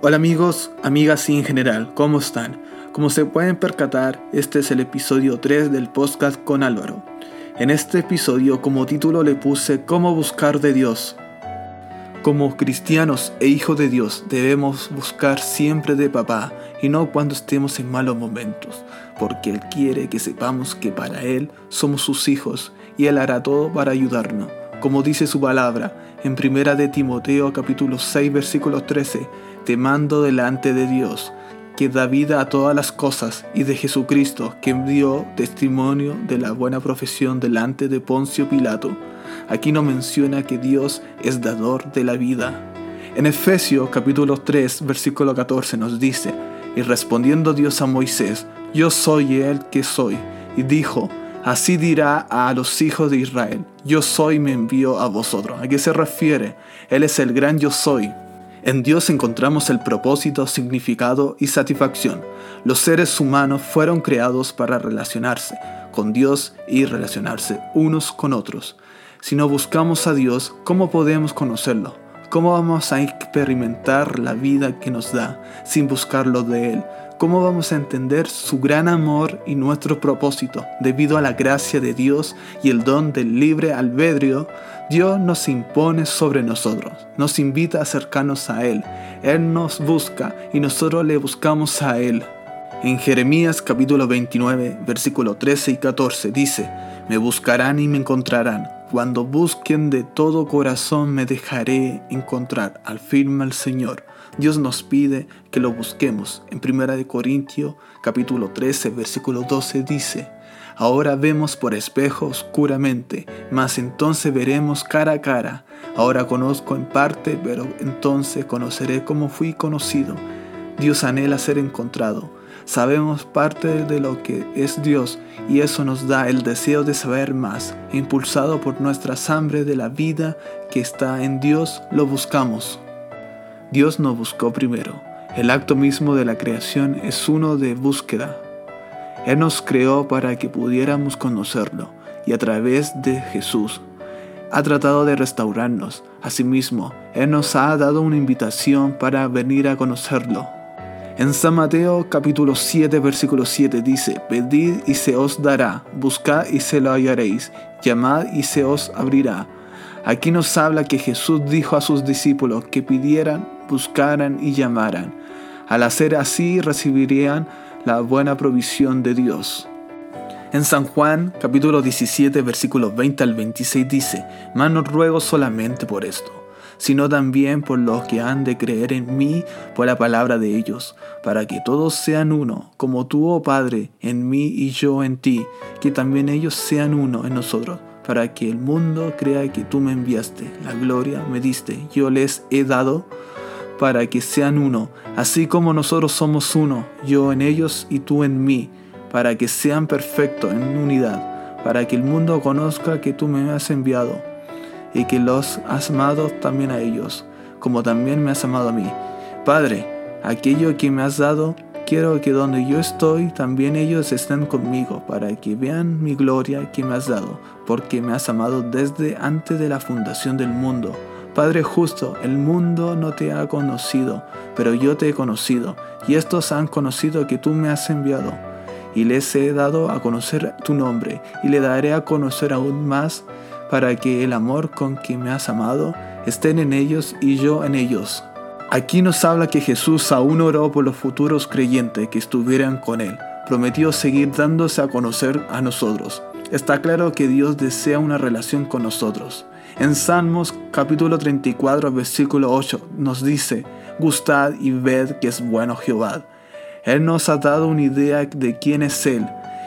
Hola amigos, amigas y en general, ¿cómo están? Como se pueden percatar, este es el episodio 3 del podcast con Álvaro. En este episodio como título le puse Cómo buscar de Dios. Como cristianos e hijos de Dios debemos buscar siempre de papá y no cuando estemos en malos momentos, porque Él quiere que sepamos que para Él somos sus hijos y Él hará todo para ayudarnos. Como dice su palabra en primera de Timoteo capítulo 6 versículo 13, te mando delante de Dios, que da vida a todas las cosas, y de Jesucristo, que dio testimonio de la buena profesión delante de Poncio Pilato. Aquí no menciona que Dios es dador de la vida. En Efesios capítulo 3 versículo 14 nos dice, y respondiendo Dios a Moisés, yo soy el que soy, y dijo, Así dirá a los hijos de Israel, yo soy me envío a vosotros. ¿A qué se refiere? Él es el gran yo soy, en Dios encontramos el propósito, significado y satisfacción. Los seres humanos fueron creados para relacionarse con Dios y relacionarse unos con otros. Si no buscamos a Dios, ¿cómo podemos conocerlo? ¿Cómo vamos a experimentar la vida que nos da sin buscarlo de Él? ¿Cómo vamos a entender su gran amor y nuestro propósito? Debido a la gracia de Dios y el don del libre albedrío, Dios nos impone sobre nosotros, nos invita a acercarnos a Él. Él nos busca y nosotros le buscamos a Él. En Jeremías capítulo 29, versículo 13 y 14 dice, Me buscarán y me encontrarán cuando busquen de todo corazón me dejaré encontrar, al firme el Señor. Dios nos pide que lo busquemos. En 1 Corintios capítulo 13 versículo 12 dice, Ahora vemos por espejo oscuramente, mas entonces veremos cara a cara. Ahora conozco en parte, pero entonces conoceré como fui conocido. Dios anhela ser encontrado sabemos parte de lo que es Dios y eso nos da el deseo de saber más. Impulsado por nuestra hambre de la vida que está en Dios, lo buscamos. Dios nos buscó primero. El acto mismo de la creación es uno de búsqueda. Él nos creó para que pudiéramos conocerlo y a través de Jesús ha tratado de restaurarnos. Asimismo, Él nos ha dado una invitación para venir a conocerlo. En San Mateo capítulo 7 versículo 7 dice, Pedid y se os dará, buscad y se lo hallaréis, llamad y se os abrirá. Aquí nos habla que Jesús dijo a sus discípulos que pidieran, buscaran y llamaran. Al hacer así recibirían la buena provisión de Dios. En San Juan capítulo 17 versículos 20 al 26 dice, Mas ruego solamente por esto sino también por los que han de creer en mí por la palabra de ellos, para que todos sean uno, como tú, oh Padre, en mí y yo en ti, que también ellos sean uno en nosotros, para que el mundo crea que tú me enviaste, la gloria me diste, yo les he dado para que sean uno, así como nosotros somos uno, yo en ellos y tú en mí, para que sean perfectos en unidad, para que el mundo conozca que tú me has enviado y que los has amado también a ellos, como también me has amado a mí. Padre, aquello que me has dado, quiero que donde yo estoy, también ellos estén conmigo, para que vean mi gloria que me has dado, porque me has amado desde antes de la fundación del mundo. Padre justo, el mundo no te ha conocido, pero yo te he conocido, y estos han conocido que tú me has enviado. Y les he dado a conocer tu nombre, y le daré a conocer aún más para que el amor con que me has amado estén en ellos y yo en ellos. Aquí nos habla que Jesús aún oró por los futuros creyentes que estuvieran con Él. Prometió seguir dándose a conocer a nosotros. Está claro que Dios desea una relación con nosotros. En Salmos capítulo 34 versículo 8 nos dice, Gustad y ved que es bueno Jehová. Él nos ha dado una idea de quién es Él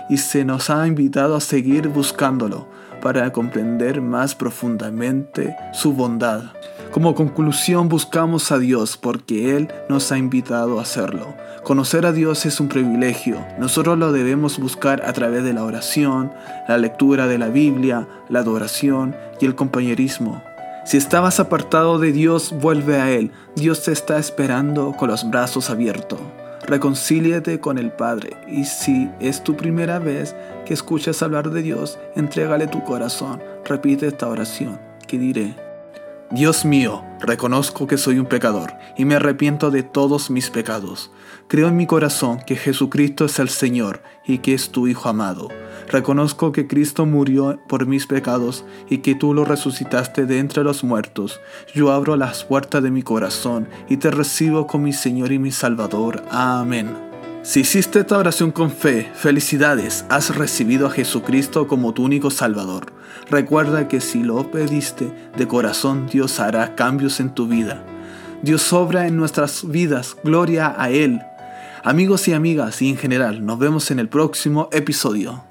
y se nos ha invitado a seguir buscándolo para comprender más profundamente su bondad. Como conclusión buscamos a Dios porque Él nos ha invitado a hacerlo. Conocer a Dios es un privilegio. Nosotros lo debemos buscar a través de la oración, la lectura de la Biblia, la adoración y el compañerismo. Si estabas apartado de Dios, vuelve a Él. Dios te está esperando con los brazos abiertos reconcíliate con el Padre. Y si es tu primera vez que escuchas hablar de Dios, entrégale tu corazón. Repite esta oración que diré. Dios mío, reconozco que soy un pecador y me arrepiento de todos mis pecados. Creo en mi corazón que Jesucristo es el Señor y que es tu Hijo amado. Reconozco que Cristo murió por mis pecados y que tú lo resucitaste de entre los muertos. Yo abro las puertas de mi corazón y te recibo como mi Señor y mi Salvador. Amén. Si hiciste esta oración con fe, felicidades, has recibido a Jesucristo como tu único Salvador. Recuerda que si lo pediste de corazón, Dios hará cambios en tu vida. Dios obra en nuestras vidas, gloria a Él. Amigos y amigas y en general, nos vemos en el próximo episodio.